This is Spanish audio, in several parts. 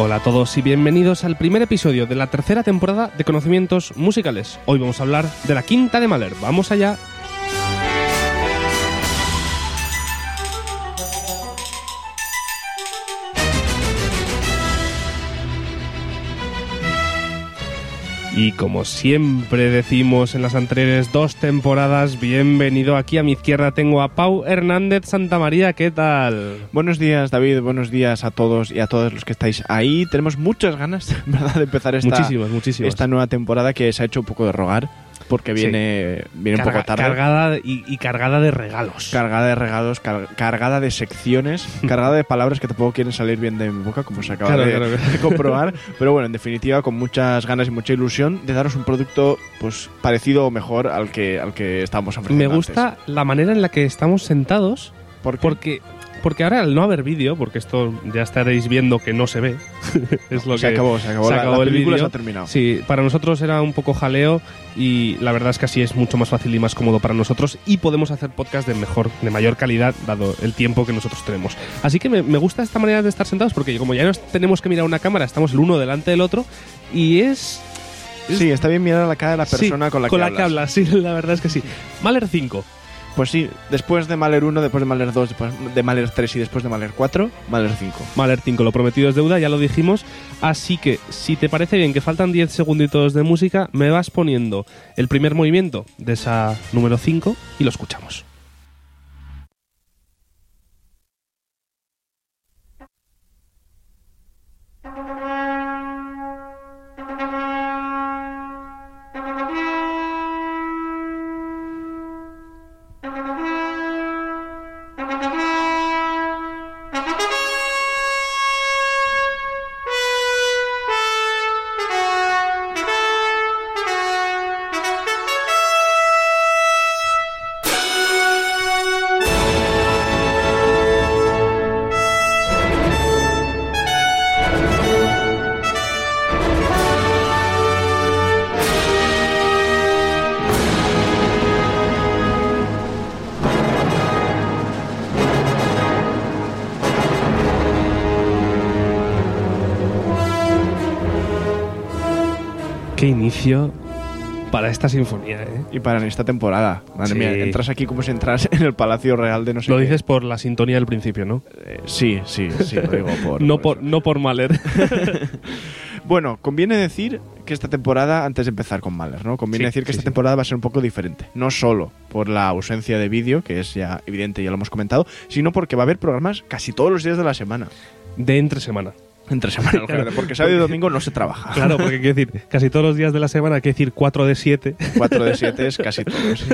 Hola a todos y bienvenidos al primer episodio de la tercera temporada de Conocimientos Musicales. Hoy vamos a hablar de la quinta de Mahler. Vamos allá. Y como siempre decimos en las anteriores dos temporadas, bienvenido aquí a mi izquierda tengo a Pau Hernández Santamaría, ¿qué tal? Buenos días David, buenos días a todos y a todos los que estáis ahí. Tenemos muchas ganas, ¿verdad?, de empezar esta, muchísimas, muchísimas. esta nueva temporada que se ha hecho un poco de rogar porque viene, viene un Carga- poco tarde. Cargada y, y cargada de regalos. Cargada de regalos, car- cargada de secciones, cargada de palabras que tampoco quieren salir bien de mi boca, como se acaba Claro, de, claro, de comprobar. Pero bueno, en definitiva, con muchas ganas y mucha ilusión de daros un producto pues parecido o mejor al que, al que estábamos ofreciendo Me gusta la manera en la que estamos sentados antes. ¿Por porque porque ahora al no haber vídeo, porque esto ya estaréis viendo que no se ve, es lo se que acabó, se acabó. se la, acabó la el película vídeo. se ha terminado. Sí, para nosotros era un poco jaleo y la verdad es que así es mucho más fácil y más cómodo para nosotros y podemos hacer podcast de mejor, de mayor calidad dado el tiempo que nosotros tenemos. Así que me, me gusta esta manera de estar sentados porque como ya no tenemos que mirar una cámara, estamos el uno delante del otro y es Sí, está bien mirar a la cara de la persona Sí, con la que hablas. hablas. Sí, la verdad es que sí. Mahler 5. Pues sí, después de Mahler 1, después de Mahler 2, después de Mahler 3 y después de Mahler 4, Mahler 5. Mahler 5, lo prometido es deuda, ya lo dijimos. Así que, si te parece bien que faltan 10 segunditos de música, me vas poniendo el primer movimiento de esa número 5 y lo escuchamos. Para esta sinfonía, ¿eh? Y para esta temporada. Madre Sí. mía, entras aquí como si entras en el Palacio Real de no sé Lo qué. dices por la sintonía del principio, ¿no? Eh, sí, sí, sí, lo digo por... no, por no por Mahler. Bueno, conviene decir que esta temporada, antes de empezar con Mahler, ¿no? Conviene Sí, decir que sí, esta sí. temporada va a ser un poco diferente. No solo por la ausencia de vídeo, que es ya evidente, ya lo hemos comentado, sino porque va a haber programas casi todos los días de la semana. de entre semana. Entre semana, Claro. porque sábado y domingo no se trabaja. Claro, porque quiero decir, casi todos los días de la semana, hay que decir 4 de 7. 4 de 7 es casi todos.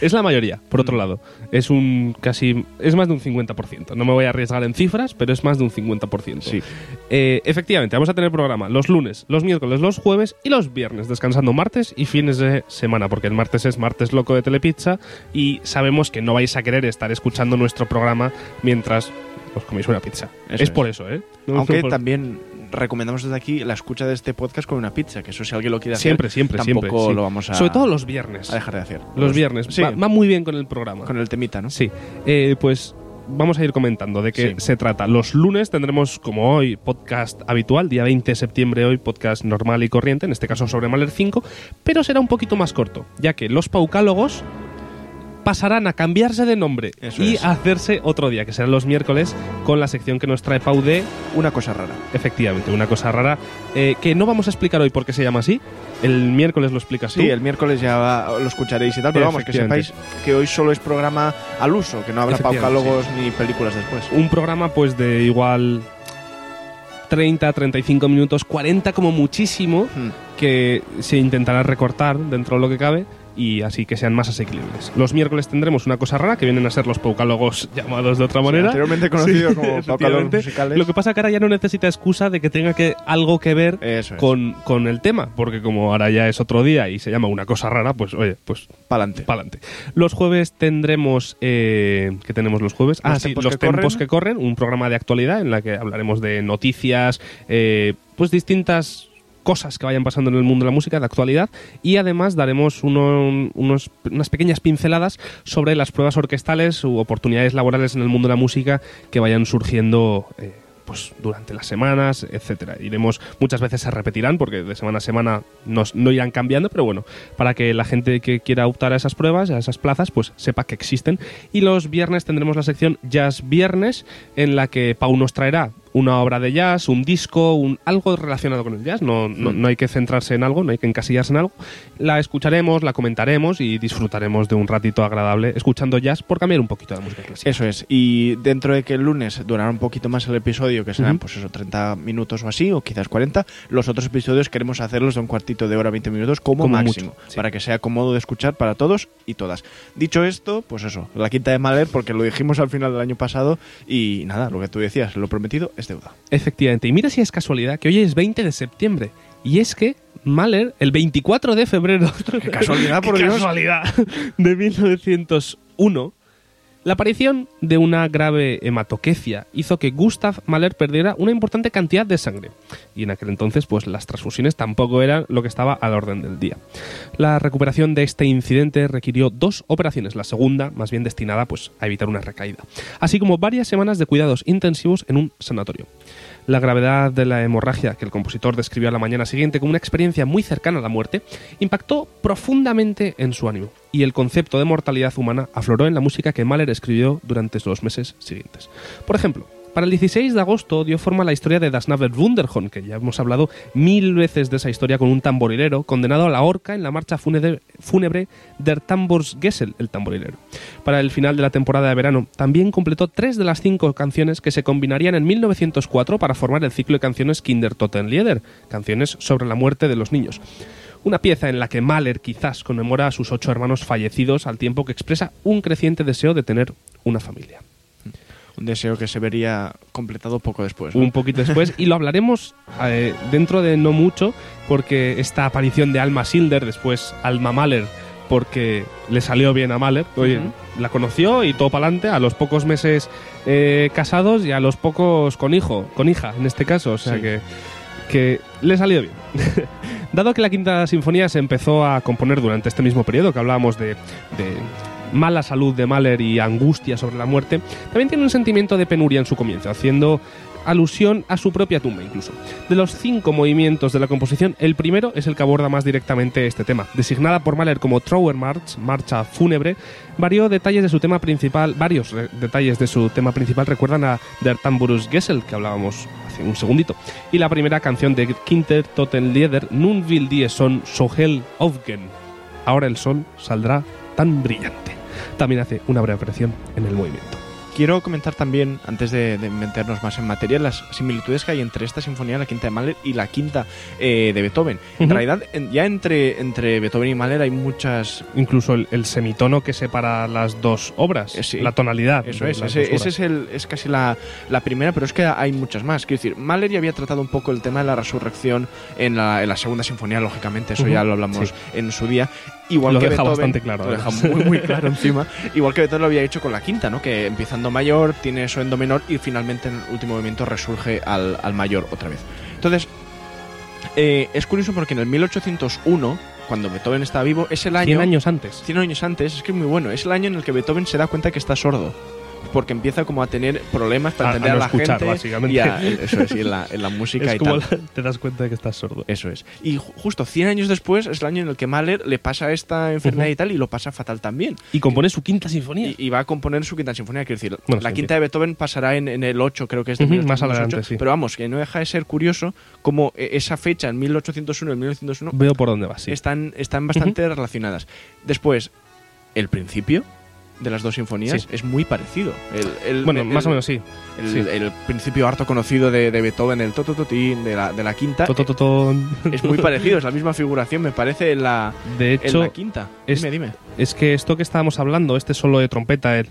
Es la mayoría, por otro lado. Es un casi. Es más de un 50%. No me voy a arriesgar en cifras, pero es más de un 50%. Sí. Eh, efectivamente, vamos a tener programa los lunes, los miércoles, los jueves y los viernes, descansando martes y fines de semana, porque el martes es martes loco de Telepizza y sabemos que no vais a querer estar escuchando nuestro programa mientras os coméis una pizza. Eso es, es. por eso, ¿eh? No- Aunque por- también recomendamos desde aquí la escucha de este podcast con una pizza, que eso si alguien lo quiere hacer, Siempre, siempre, tampoco siempre. sí. lo vamos a, Sobre todo los viernes. a dejar de hacer. Los viernes. Sí, Va, va muy bien con el programa. con el temita, ¿no? Sí, eh, pues vamos a ir comentando de qué Sí. se trata. Los lunes tendremos, como hoy, podcast habitual, día 20 de septiembre hoy, podcast normal y corriente, en este caso sobre Mahler 5, pero será un poquito más corto, ya que los paucálogos pasarán a cambiarse de nombre Eso y es. a hacerse otro día, que serán los miércoles, con la sección que nos trae Pau de, Una cosa rara. efectivamente, una cosa rara, eh, que no vamos a explicar hoy por qué se llama así, el miércoles lo explicas tú. Sí, el miércoles ya va- lo escucharéis y tal, pero vamos, que sepáis que hoy solo es programa al uso, que no habrá paucálogos ni películas después. un programa pues de igual 30, 35 minutos, 40 como muchísimo, Hmm. que se intentará recortar dentro de lo que cabe y así que sean más asequibles. Los miércoles tendremos una cosa rara que vienen a ser los paucálogos llamados de otra manera. anteriormente conocido Sí, como paucálogos musicales. Lo que pasa que ahora ya no necesita excusa de que tenga que algo que ver es. con, con el tema, porque como ahora ya es otro día y se llama una cosa rara, pues oye, pues Pa'lante. para adelante. Los jueves tendremos. Eh, ¿Qué tenemos los jueves? ah, Los sí, tiempos los que tempos corren. que corren, un programa de actualidad en la que hablaremos de noticias, eh, pues distintas cosas que vayan pasando en el mundo de la música de actualidad y además daremos uno- unos, unas pequeñas pinceladas sobre las pruebas orquestales u oportunidades laborales en el mundo de la música que vayan surgiendo eh, pues durante las semanas, etcétera. Iremos, muchas veces se repetirán porque de semana a semana nos, no irán cambiando, pero bueno, para que la gente que quiera optar a esas pruebas, a esas plazas, pues sepa que existen. Y los viernes tendremos la sección Jazz Viernes, en la que Pau nos traerá una obra de jazz, un disco, un, algo relacionado con el jazz. No, no, no hay que centrarse en algo, no hay que encasillarse en algo. La escucharemos, la comentaremos y disfrutaremos de un ratito agradable escuchando jazz por cambiar un poquito de música clásica. Eso es. Y dentro de que el lunes durará un poquito más el episodio, que serán Ujú. pues eso, 30 minutos o así, o quizás 40, los otros episodios queremos hacerlos de un cuartito de hora, 20 minutos como, Como máximo, mucho, sí. para que sea cómodo de escuchar para todos y todas. Dicho esto, pues eso, la quinta de Mahler, porque lo dijimos al final del año pasado, y nada, lo que tú decías, lo prometido es deuda. Efectivamente. Y mira si es casualidad que hoy es 20 de septiembre. Y es que Mahler, el 24 de febrero. Qué casualidad, por ¡Qué Dios. casualidad! De 1901. La aparición de una grave hematoquecia hizo que Gustav Mahler perdiera una importante cantidad de sangre. Y en aquel entonces, pues las transfusiones tampoco eran lo que estaba al orden del día. La recuperación de este incidente requirió dos operaciones, la segunda más bien destinada pues, a evitar una recaída, así como varias semanas de cuidados intensivos en un sanatorio. La gravedad de la hemorragia que el compositor describió a la mañana siguiente como una experiencia muy cercana a la muerte impactó profundamente en su ánimo y el concepto de mortalidad humana afloró en la música que Mahler escribió durante los meses siguientes. Por ejemplo, para el 16 de agosto dio forma la historia de Das Navel Wunderhorn, que ya hemos hablado mil veces de esa historia con un tamborilero condenado a la horca en la marcha fúnebre, Der Tamborsgessel, el tamborilero. Para el final de la temporada de verano, también completó tres de las cinco canciones que se combinarían en 1904 para formar el ciclo de canciones Kindertotenlieder, canciones sobre la muerte de los niños. Una pieza en la que Mahler quizás conmemora a sus ocho hermanos fallecidos al tiempo que expresa un creciente deseo de tener una familia. Un deseo que se vería completado poco después. ¿no? un poquito después y lo hablaremos eh, dentro de no mucho porque esta aparición de Alma Silder, después Alma Mahler, porque le salió bien a Mahler, oye, la conoció y todo para adelante, a los pocos meses eh, casados y a los pocos con hijo, con hija en este caso, o sea Sí. que, que le salió bien. Dado que la quinta sinfonía se empezó a componer durante este mismo periodo que hablábamos de, de mala salud de Mahler y angustia sobre la muerte, también tiene un sentimiento de penuria en su comienzo, haciendo alusión a su propia tumba incluso. De los cinco movimientos de la composición, el primero es el que aborda más directamente este tema. Designada por Mahler como Trauermarsch, marcha fúnebre, varios detalles de su tema principal, varios detalles de su tema principal recuerdan a Der Tamburus-Gessel, que hablábamos hace un segundito, y la primera canción de Kinter Totenlieder, Nun will die Sonne so hell aufgehen. Ahora el sol saldrá tan brillante. También hace una breve aparición en el movimiento. Quiero comentar también, antes de, de meternos más en materia, las similitudes que hay entre esta sinfonía, la quinta de Mahler, y la quinta eh, de Beethoven. En Ujú. realidad, en- ya entre, entre Beethoven y Mahler hay muchas... Incluso el, el semitono que separa las dos obras, Eh, sí. la tonalidad. Eso es, ese, ese es, el, es casi la, la primera, pero es que hay muchas más. Quiero decir, Mahler ya había tratado un poco el tema de la resurrección en la, en la segunda sinfonía, lógicamente, eso Ujú, ya lo hablamos sí. en su día. Igual Lo que deja Beethoven, bastante claro, Lo deja muy, muy claro encima. Igual que Beethoven lo había hecho con la quinta, ¿no? Que empieza mayor, tiene eso en do menor y finalmente en el último movimiento resurge al, al mayor otra vez. Entonces, eh, es curioso porque en el 1801, cuando Beethoven estaba vivo, es el año... 100 años antes. 100 años antes, es que es muy bueno. Es el año en el que Beethoven se da cuenta que está sordo. Porque empieza como a tener problemas para A- entender a, no la escuchar, gente. básicamente. Y a- eso es, y en la, en la música Es y como tal. la- te das cuenta de que estás sordo. Eso es. Y ju- justo 100 años después es el año en el que Mahler le pasa esta enfermedad y tal y lo pasa fatal también. Y compone su quinta sinfonía. Y, y va a componer su quinta sinfonía. Quiero decir, Bueno, la sí, quinta de Beethoven pasará en, en el 8, creo que es de Ujú, más 1808, adelante, sí. Pero vamos, que no deja de ser curioso como eh, esa fecha, en 1801 y 1901, Veo por dónde vas, sí. están, están bastante relacionadas. Después, el principio de las dos sinfonías Sí. es muy parecido. El, el- Bueno, el- más o menos sí. El, sí. el principio harto conocido de, de Beethoven, el totototín de la, de la quinta, Totototón. es muy parecido, es la misma figuración, me parece, en la, De en hecho, la quinta. es- Dime, dime. es que esto que estábamos hablando, este solo de trompeta, el...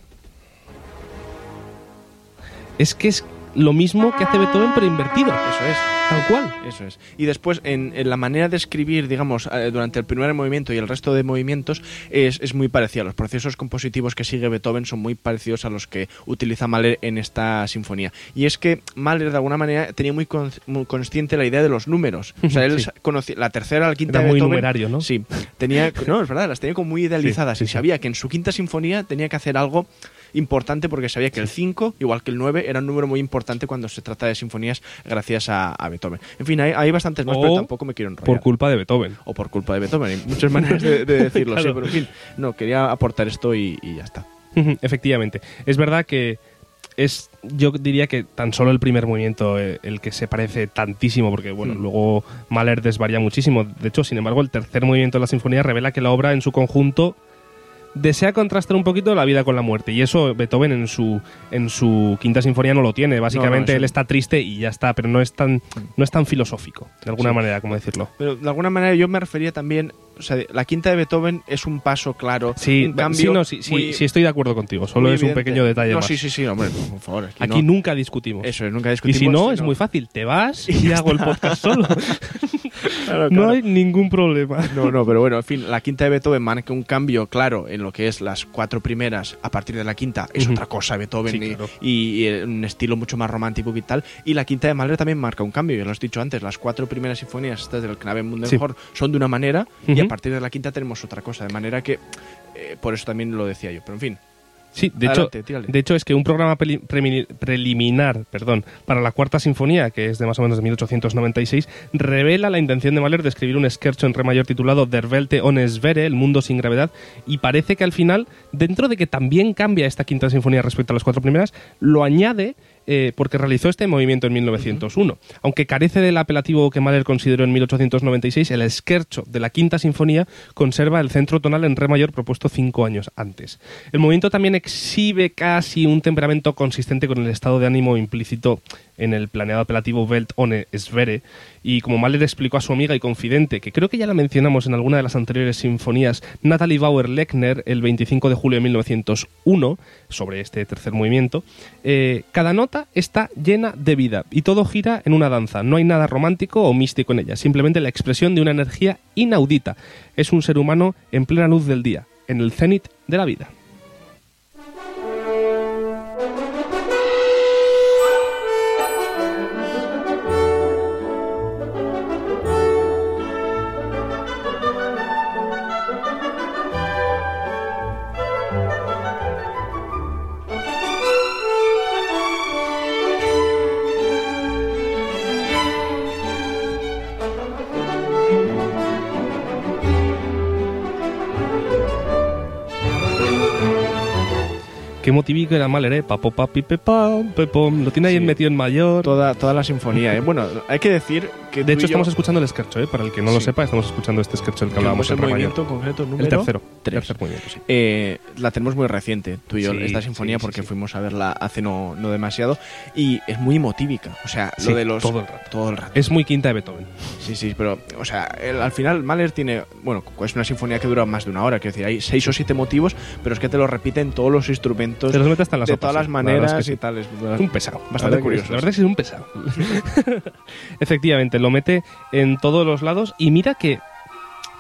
es que es lo mismo que hace Beethoven, pero invertido. Eso es. Tal cual. Eso es. Y después, en, en la manera de escribir, digamos, eh, durante el primer movimiento y el resto de movimientos, es, es muy parecida. Los procesos compositivos que sigue Beethoven son muy parecidos a los que utiliza Mahler en esta sinfonía. Y es que Mahler, de alguna manera, tenía muy, con- muy consciente la idea de los números. O sea, él Sí. conocía la tercera, la quinta Era de muy Beethoven. numerario, ¿no? Sí. Tenía, no, es verdad, las tenía como muy idealizadas. Sí, y sí, sabía que en su quinta sinfonía tenía que hacer algo importante porque sabía que el 5, igual que el 9, era un número muy importante cuando se trata de sinfonías gracias a, a Beethoven. En fin, hay, hay bastantes más, O pero tampoco me quiero enrollar. Por culpa de Beethoven. o por culpa de Beethoven, hay muchas maneras de, de decirlo, sí, Claro. pero en fin, no, quería aportar esto y, y ya está. Efectivamente. Es verdad que es, yo diría que tan solo el primer movimiento eh, el que se parece tantísimo, porque bueno, Mm. luego Mahler desvaría muchísimo. De hecho, sin embargo, el tercer movimiento de la sinfonía revela que la obra en su conjunto desea contrastar un poquito la vida con la muerte. Y eso Beethoven en su, en su quinta sinfonía no lo tiene. Básicamente él está triste y ya está, pero no es tan, no es tan filosófico, de alguna Sí. manera, como decirlo. Pero de alguna manera yo me refería también, o sea, la quinta de Beethoven es un paso claro, Sí, un cambio sí, no, sí, sí, muy- sí estoy de acuerdo contigo. Solo es un pequeño detalle no, más. sí, sí, sí, hombre, por favor. Aquí, nunca discutimos. Eso es, nunca y discutimos. si no, es muy fácil. Te vas y hago el podcast solo. Claro, No hay ningún problema. No, no, pero bueno, en fin, la quinta de Beethoven marca un cambio claro en lo que es las cuatro primeras. A partir de la quinta es otra cosa Beethoven Sí, y- claro. y, y un estilo mucho más romántico y tal. Y la quinta de Mahler también marca un cambio, ya lo has dicho antes. Las cuatro primeras sinfonías, estas del Knabenmundenchor, son de una manera y a partir de la quinta tenemos otra cosa. De manera que, eh, por eso también lo decía yo. Pero en fin, Sí, de Adelante, hecho, tírale. de hecho es que un programa preliminar perdón, para la cuarta sinfonía, que es de más o menos de 1896, revela la intención de Mahler de escribir un scherzo en re mayor titulado Der Welte ohne Schwere, el mundo sin gravedad, y parece que al final, dentro de que también cambia esta quinta sinfonía respecto a las cuatro primeras, lo añade eh, porque realizó este movimiento en 1901. Aunque carece del apelativo que Mahler consideró en 1896, el scherzo de la quinta sinfonía conserva el centro tonal en re mayor propuesto cinco años antes. El movimiento también exhibe casi un temperamento consistente con el estado de ánimo implícito en el planeado apelativo Welt ohne Schwere, y como Mahler explicó a su amiga y confidente, que creo que ya la mencionamos en alguna de las anteriores sinfonías, Natalie Bauer-Lechner, el 25 de julio de 1901, sobre este tercer movimiento, eh, cada nota está llena de vida y todo gira en una danza. No hay nada romántico o místico en ella, simplemente la expresión de una energía inaudita. Es un ser humano en plena luz del día, en el cenit de la vida. Qué motivico era Mahler, ¿eh? Papo, papi, pepam, pepom. Lo tiene ahí Sí. metido en mayor. toda, toda la sinfonía. ¿eh? Bueno, hay que decir que. De hecho, yo estamos escuchando el scherzo, ¿eh? Para el que no lo Sí. sepa, estamos escuchando este scherzo del que hablábamos el mayor. movimiento en concreto, número El tercero. tres. Tercer movimiento, sí. Eh, la tenemos muy reciente, tú y yo, Sí, esta sinfonía, porque fuimos a verla hace no, no demasiado. Y es muy emotívica. O sea, lo de los. todo el rato. Todo el rato. Es muy quinta de Beethoven. Sí, sí, pero, o sea, el- al final Mahler tiene, bueno, es una sinfonía que dura más de una hora, quiero decir, hay seis o siete motivos, pero es que te lo repiten todos los instrumentos, Te los mete hasta en la de todas las maneras es que y tal. Es, un pesado. Bastante curioso, La verdad es que es un pesado. Efectivamente, lo mete en todos los lados y mira que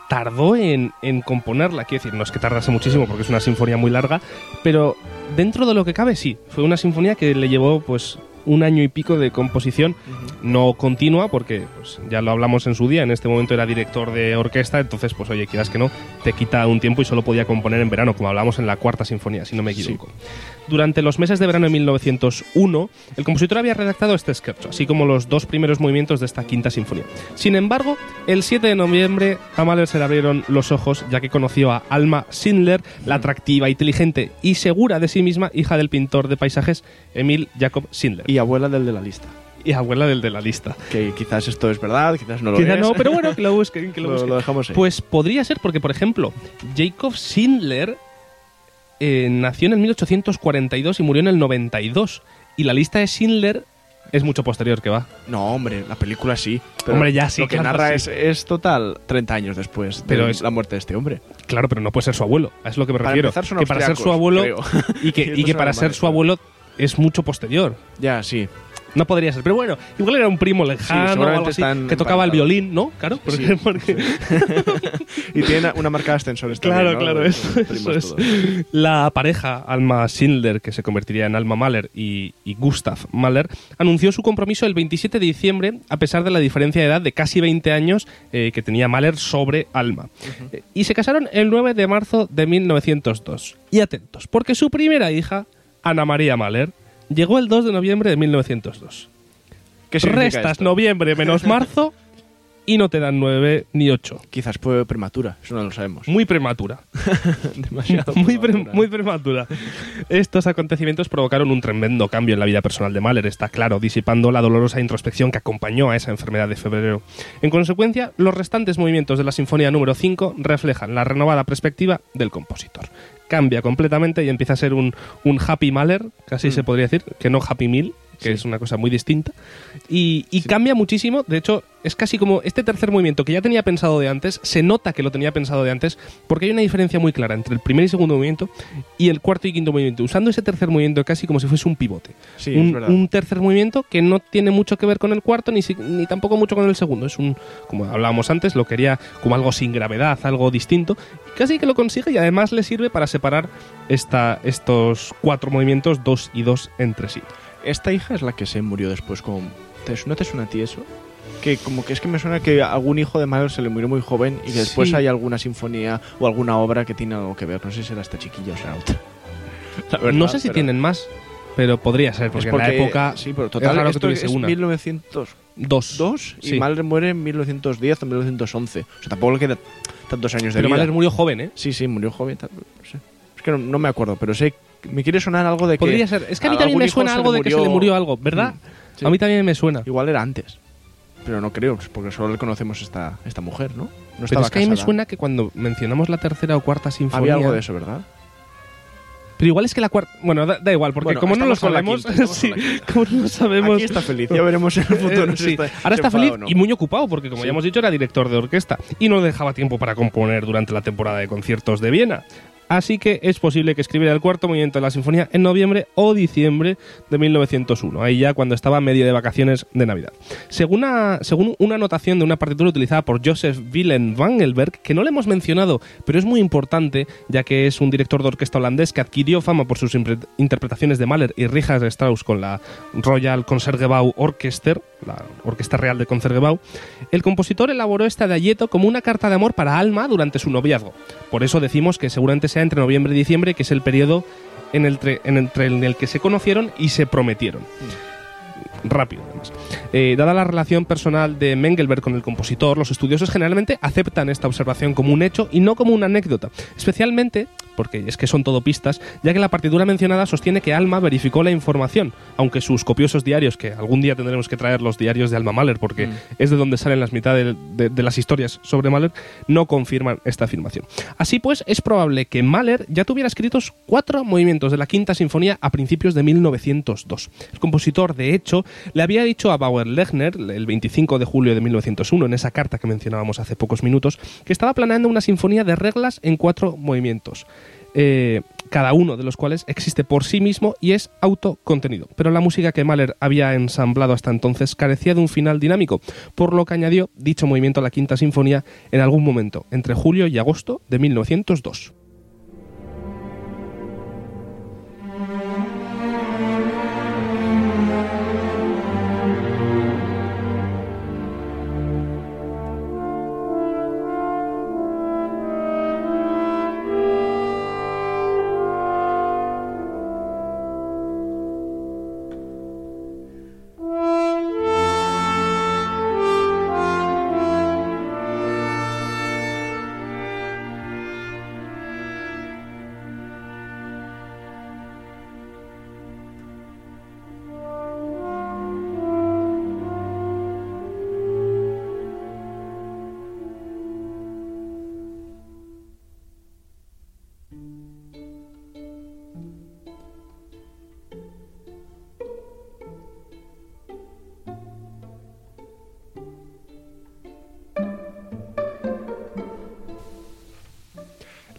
tardó en, en componerla. Quiero decir, no es que tardase muchísimo porque es una sinfonía muy larga, pero dentro de lo que cabe, sí. Fue una sinfonía que le llevó pues un año y pico de composición no continua porque pues, ya lo hablamos en su día en este momento era director de orquesta entonces pues oye quieras que no te quita un tiempo y solo podía componer en verano como hablamos en la cuarta sinfonía si no me equivoco. Durante los meses de verano de 1901 el compositor había redactado este scherzo así como los dos primeros movimientos de esta quinta sinfonía. Sin embargo el 7 de noviembre a Mahler se le abrieron los ojos ya que conoció a Alma Schindler la atractiva inteligente y segura de sí misma hija del pintor de paisajes Emil Jacob Schindler Y abuela del de la lista. y abuela del de la lista. Que quizás esto es verdad, quizás no lo Quizá es. no, pero bueno, que lo busquen, que lo lo, busquen. lo dejamos ahí. Pues podría ser porque, por ejemplo, Jacob Schindler eh, nació en el 1842 y murió en el 92. Y la lista de Schindler es mucho posterior que va. No, hombre, la película sí. Pero Hombre, ya sí, Lo que claro, narra sí. es, es total 30 años después Pero de es- la muerte de este hombre. Claro, pero no puede ser su abuelo. Es lo que me Para refiero. que para ser su abuelo creo. y que, Y que para ser su abuelo es mucho posterior. Ya, sí. No podría ser, pero bueno, igual era un primo lejano o seguramente algo así, están que tocaba el violín, ¿no? Claro, porque, Sí. porque- Y tiene una marca de ascensores claro, también, ¿no? claro, eso, eso es. todos. La pareja Alma Schindler, que se convertiría en Alma Mahler, y, y Gustav Mahler, anunció su compromiso el 27 de diciembre, a pesar de la diferencia de edad de casi 20 años eh, que tenía Mahler sobre Alma. Eh, Y se casaron el 9 de marzo de 1902. Y atentos, porque su primera hija, Ana María Mahler, llegó el 2 de noviembre de 1902. ¿Qué Restas esto? noviembre menos marzo y no te dan 9 ni 8. Quizás fue prematura, eso no lo sabemos. Muy prematura. Demasiado muy, pre- prematura. muy prematura. Estos acontecimientos provocaron un tremendo cambio en la vida personal de Mahler, está claro, disipando la dolorosa introspección que acompañó a esa enfermedad de febrero. En consecuencia, los restantes movimientos de la Sinfonía número 5 reflejan la renovada perspectiva del compositor. Cambia completamente y empieza a ser un, un Happy Mahler, casi Mm. se podría decir, que no Happy Meal, que Sí. es una cosa muy distinta. Y, y cambia muchísimo, de hecho, es casi como este tercer movimiento que ya tenía pensado de antes, se nota que lo tenía pensado de antes, porque hay una diferencia muy clara entre el primer y segundo movimiento y el cuarto y quinto movimiento, usando ese tercer movimiento casi como si fuese un pivote. Sí, un, tercer movimiento que no tiene mucho que ver con el cuarto ni tampoco mucho con el segundo. Es un, como hablábamos antes, lo quería como algo sin gravedad, algo distinto. Casi que lo consigue y además le sirve para separar esta, estos cuatro movimientos, dos y dos entre sí. Esta hija es la que se murió después con... ¿Te- ¿No te suena a ti eso? Que como que es que me suena que algún hijo de Mahler se le murió muy joven y que después Sí. hay alguna sinfonía o alguna obra que tiene algo que ver. No sé si será esta chiquilla o será otra. Verdad, no sé si pero- tienen más, pero podría ser, Es porque, en la época Sí, pero es total, que esto es una. 1902 dos. y sí. Mahler muere en 1910 o 1911. O sea, tampoco le queda tantos años de Pero vida. Mahler murió joven, ¿eh? Sí, sí, murió joven. no sé. Que no, no me acuerdo, pero sé... Me quiere sonar algo de que... Podría ser. Es que a mí también me suena algo de que se le murió- algo, ¿verdad? Mm, sí. A mí también me suena. Igual era antes. Pero no creo, porque solo le conocemos esta, esta mujer, ¿no? No Pero es que a mí me suena que cuando mencionamos la tercera o cuarta sinfonía. Había algo de eso, ¿verdad? Pero igual es que la cuarta. Bueno, da, da igual, porque Bueno, como no sabemos. quinta, sí, como no lo sabemos. Aquí está feliz, ya veremos en el futuro. Eh, si sí. está- Ahora está feliz no. y muy ocupado porque, como Sí. ya hemos dicho, era director de orquesta y no dejaba tiempo para componer durante la temporada de conciertos de Viena. Así que es posible que escribiera el cuarto movimiento de la sinfonía en noviembre o diciembre de 1901, ahí ya cuando estaba medio de vacaciones de Navidad. Según una, según una anotación de una partitura utilizada por Joseph Willem Wangelberg, que no le hemos mencionado, pero es muy importante, ya que es un director de orquesta holandés que adquirió fama por sus interpretaciones de Mahler y Richard Strauss con la Royal Concertgebouw Orchester, la Orquesta Real de Concertgebouw, el compositor elaboró este adagietto como una carta de amor para Alma durante su noviazgo. Por eso decimos que seguramente sea entre noviembre y diciembre, que es el periodo en el, que se conocieron y se prometieron. Rápido, además. Eh, dada la relación personal de Mengelberg con el compositor, los estudiosos generalmente aceptan esta observación como un hecho y no como una anécdota. Especialmente, porque es que son todo pistas, ya que la partitura mencionada sostiene que Alma verificó la información, aunque sus copiosos diarios, que algún día tendremos que traer los diarios de Alma Mahler, porque Mm. es de donde salen las mitades de, de las historias sobre Mahler, no confirman esta afirmación. Así pues, es probable que Mahler ya tuviera escritos cuatro movimientos de la Quinta Sinfonía a principios de 1902. El compositor, de hecho, le había dicho a Bauer Lechner, el 25 de julio de 1901, en esa carta que mencionábamos hace pocos minutos, que estaba planeando una sinfonía de reglas en cuatro movimientos. Eh, cada uno de los cuales existe por sí mismo y es autocontenido. Pero la música que Mahler había ensamblado hasta entonces carecía de un final dinámico, por lo que añadió dicho movimiento a la Quinta Sinfonía en algún momento, entre julio y agosto de 1902.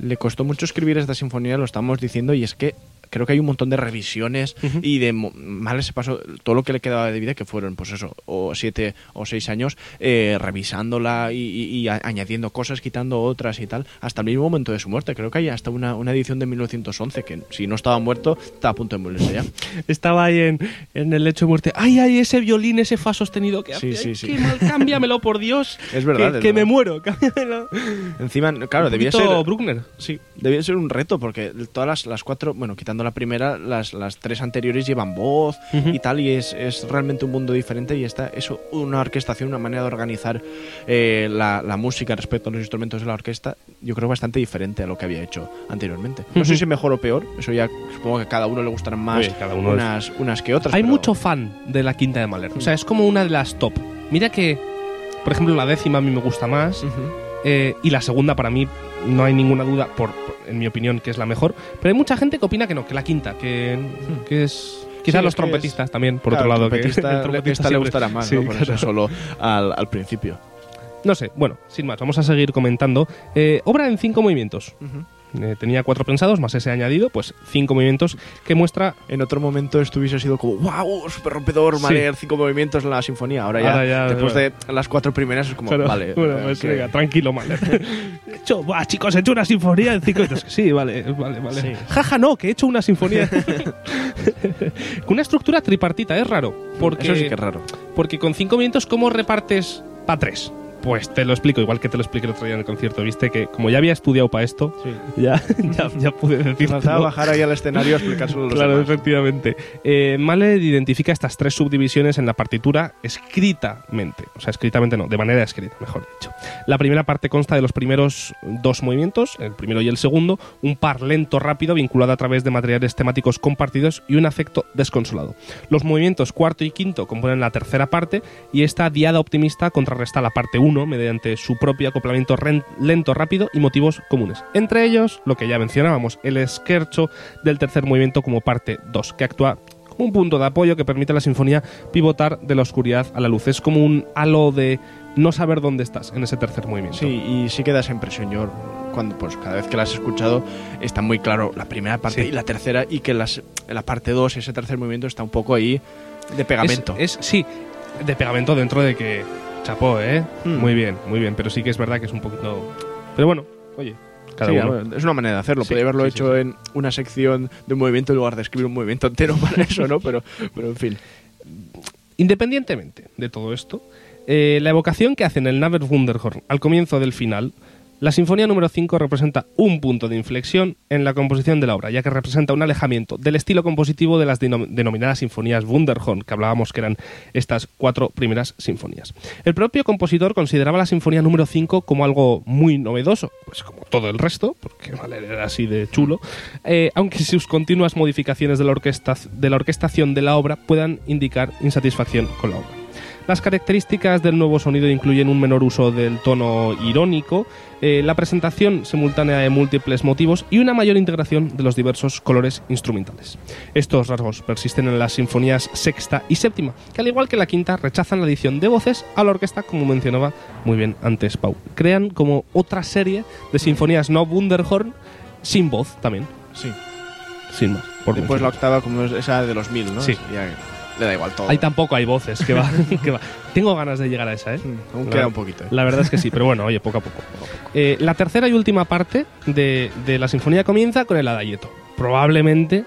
Le costó mucho escribir esta sinfonía, lo estamos diciendo, y es que creo que hay un montón de revisiones Ujú. y de mal se pasó todo lo que le quedaba de vida, que fueron, pues eso, o siete o seis años, eh, revisándola y, y- y añadiendo cosas, quitando otras y tal, hasta el mismo momento de su muerte. Creo que hay hasta una, una edición de 1911 que si no estaba muerto, estaba a punto de morirse ya. Estaba ahí en, en el lecho de muerte. ¡Ay, ay, ese violín, ese fa sostenido que hace! Sí, sí, ¡Ay, sí. ¡Qué mal! ¡Cámbiamelo, por Dios! Es verdad, Que, es que me verdad. muero, cámbiamelo. Encima, claro, debía ser... Bruckner. Sí, debía ser un reto porque todas las, las cuatro, bueno, quitando la primera, las, las tres anteriores llevan voz Ujú. y tal, y es, es realmente un mundo diferente y está eso, una orquestación, una manera de organizar eh, la, la música respecto a los instrumentos de la orquesta, yo creo bastante diferente a lo que había hecho anteriormente. No sé Ujú. si mejor o peor, eso ya supongo que a cada uno le gustarán más Oye, cada uno es- unas, unas que otras. Hay pero- mucho fan de la quinta de Mahler. O sea, es como una de las top. Mira que, por ejemplo, la décima a mí me gusta más. Ujú. eh, y la segunda para mí no hay ninguna duda, por, por- en mi opinión, que es la mejor. Pero hay mucha gente que opina que no, que la quinta, que, que es... Quizás Sí, los es trompetistas también, por Claro, otro lado. que el trompetista le gustará más, Sí, ¿no? Ponerse claro. solo al, al principio. No sé, bueno, sin más, vamos a seguir comentando. Eh, obra en cinco movimientos. Eh, tenía cuatro pensados, más ese añadido, pues cinco movimientos que muestra En otro momento esto hubiese sido como, wow, súper rompedor, Sí. Mahler, cinco movimientos en la sinfonía. Ahora ya, Ahora ya, después bueno. de las cuatro primeras, es como, Claro, vale. bueno, eh, pues que- venga, tranquilo, Mahler. He hecho, "Buah, chicos, he hecho una sinfonía en cinco minutos. Sí, vale, vale, vale. Sí. Jaja, no, que he hecho una sinfonía. con una estructura tripartita, es raro. Porque, Eso sí que es raro. porque con cinco minutos, ¿cómo repartes para tres? Pues te lo explico, igual que te lo expliqué el otro día en el concierto. Viste que como ya había estudiado para esto, ya, ya, ya pude decir. Faltaba bajar ahí al escenario a explicárselo los Claro, demás. efectivamente. Eh, Mahler identifica estas tres subdivisiones en la partitura escritamente. O sea, escritamente no, de manera escrita, mejor dicho. La primera parte consta de los primeros dos movimientos, el primero y el segundo, un par lento rápido vinculado a través de materiales temáticos compartidos y un afecto desconsolado. Los movimientos cuarto y quinto componen la tercera parte y esta diada optimista contrarresta la parte 1 mediante su propio acoplamiento lento rápido y motivos comunes. Entre ellos, lo que ya mencionábamos, el esquercho del tercer movimiento como parte 2, que actúa como un punto de apoyo que permite a la sinfonía pivotar de la oscuridad a la luz. Es como un halo de no saber dónde estás en ese tercer movimiento. Sí, y sí que da esa impresión, yo, cuando, pues cada vez que la has escuchado, está muy claro la primera parte Sí. y la tercera, y que las, la parte 2, ese tercer movimiento, está un poco ahí de pegamento. Es, es- sí, de pegamento dentro de que chapó, ¿eh? Hmm. Muy bien, muy bien, pero sí que es verdad que es un poquito... Pero bueno, oye, cada Sí, uno. es una manera de hacerlo. Sí, Podría haberlo sí, hecho en una sección de un movimiento en lugar de escribir un movimiento entero para eso, ¿no? Pero, pero en fin. Independientemente de todo esto, eh, la evocación que hacen el Naver Wunderhorn al comienzo del final, la sinfonía número 5 representa un punto de inflexión en la composición de la obra, ya que representa un alejamiento del estilo compositivo de las denom- denominadas sinfonías Wunderhorn, que hablábamos que eran estas cuatro primeras sinfonías. El propio compositor consideraba la sinfonía número 5 como algo muy novedoso, pues como todo el resto, porque Mahler era así de chulo, eh, aunque sus continuas modificaciones de la, de la orquestación de la obra puedan indicar insatisfacción con la obra. Las características del nuevo sonido incluyen un menor uso del tono irónico, eh, la presentación simultánea de múltiples motivos y una mayor integración de los diversos colores instrumentales. Estos rasgos persisten en las sinfonías sexta y séptima, que al igual que la quinta rechazan la adición de voces a la orquesta, como mencionaba muy bien antes Pau. Crean como otra serie de sinfonías no Wunderhorn sin voz también, Sí. sin más. por Después la octava como es esa de los mil, ¿no? Sí. Ya le da igual todo. Ahí tampoco hay voces, que va, que va. Tengo ganas de llegar a esa, ¿eh? Aún queda un poquito. ¿eh? La verdad es que sí, pero bueno, oye, poco a poco. Eh, la tercera y última parte de, de la sinfonía comienza con el Adagietto. Probablemente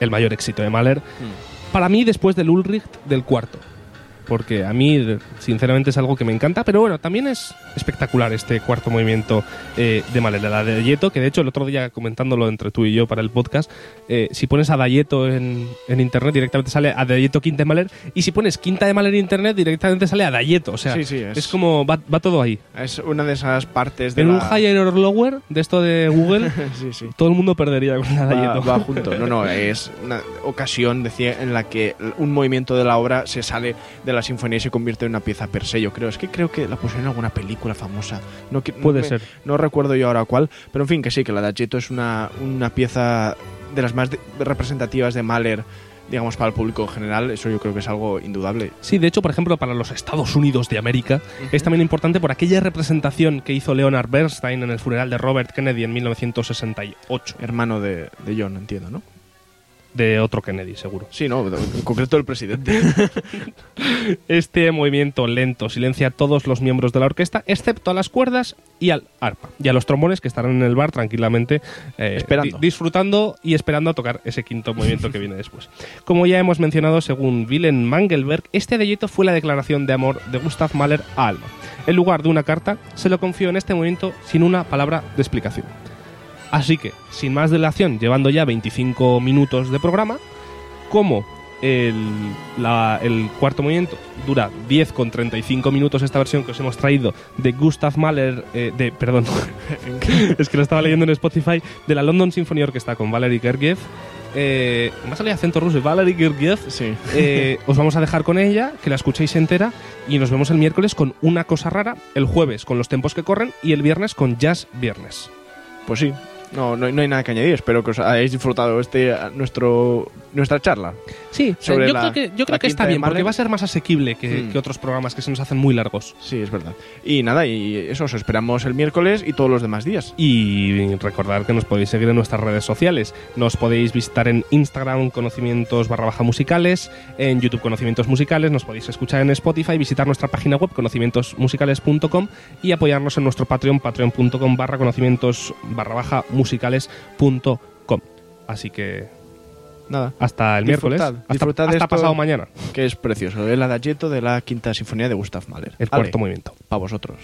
el mayor éxito de Mahler. Mm. Para mí, después del Ulrich, del cuarto. Porque a mí, sinceramente, es algo que me encanta. Pero bueno, también es espectacular este cuarto movimiento eh, de Mahler, el Adagietto. Que de hecho, el otro día comentándolo entre tú y yo para el podcast, eh, si pones Adagietto en, en internet, directamente sale Adagietto Quinta de Mahler. Y si pones Quinta de Mahler en internet, directamente sale Adagietto. O sea, Sí, sí, es- es como va, va todo ahí. Es una de esas partes de En la... un higher or lower de esto de Google, sí, todo el mundo perdería con el Va, Adagietto. va junto. No, no, es una ocasión decía, en la que un movimiento de la obra se sale de la sinfonía y se convierte en una pieza per se, yo creo. Es que creo que la pusieron en alguna película famosa. No, que- no Puede me- ser. No recuerdo yo ahora cuál, pero en fin, que sí, que la Adagietto es una, una pieza de las más de- representativas de Mahler digamos, para el público en general, eso yo creo que es algo indudable. Sí, de hecho, por ejemplo, para los Estados Unidos de América es también importante por aquella representación que hizo Leonard Bernstein en el funeral de Robert Kennedy en 1968. Hermano de, de John, entiendo, ¿no? De otro Kennedy, seguro. Sí, no, en concreto el presidente. Este movimiento lento silencia a todos los miembros de la orquesta, excepto a las cuerdas y al arpa. Y a los trombones que estarán en el bar tranquilamente eh, Esperando. di- disfrutando y esperando a tocar ese quinto movimiento que viene después. Como ya hemos mencionado, según Willem Mangelberg, este adeyeto fue la declaración de amor de Gustav Mahler a Alma. En lugar de una carta, se lo confió en este momento sin una palabra de explicación. Así que, sin más dilación, llevando ya 25 minutos de programa, como el, la- el cuarto movimiento dura 10 con 35 minutos esta versión que os hemos traído de Gustav Mahler, eh, de, perdón, es que lo estaba leyendo en Spotify, de la London Symphony Orchestra con Valery Gergiev. Eh, me ha salido acento ruso, Valery Gergiev. Sí. Eh, os vamos a dejar con ella, que la escuchéis entera y nos vemos el miércoles con una cosa rara, el jueves con los tempos que corren y el viernes con Jazz Viernes. Pues sí. No, no, hay- no hay nada que añadir. Espero que os hayáis disfrutado este nuestro nuestra charla. Sí, Sobre yo la- creo que, yo creo que está bien, porque va a ser más asequible que, Hmm. que otros programas que se nos hacen muy largos. Sí, es verdad. Y nada, y eso, os esperamos el miércoles y todos los demás días. Y recordar que nos podéis seguir en nuestras redes sociales. Nos podéis visitar en Instagram conocimientos barra baja musicales, en YouTube conocimientos musicales, nos podéis escuchar en Spotify, visitar nuestra página web conocimientosmusicales.com y apoyarnos en nuestro Patreon, patreon.com barra conocimientos barra baja musicales.com. Así que nada. Hasta el disfrutad, miércoles. Disfrutad hasta, hasta pasado mañana. Que es precioso. ¿eh? El adagietto de la quinta sinfonía de Gustav Mahler. El cuarto movimiento. Para vosotros.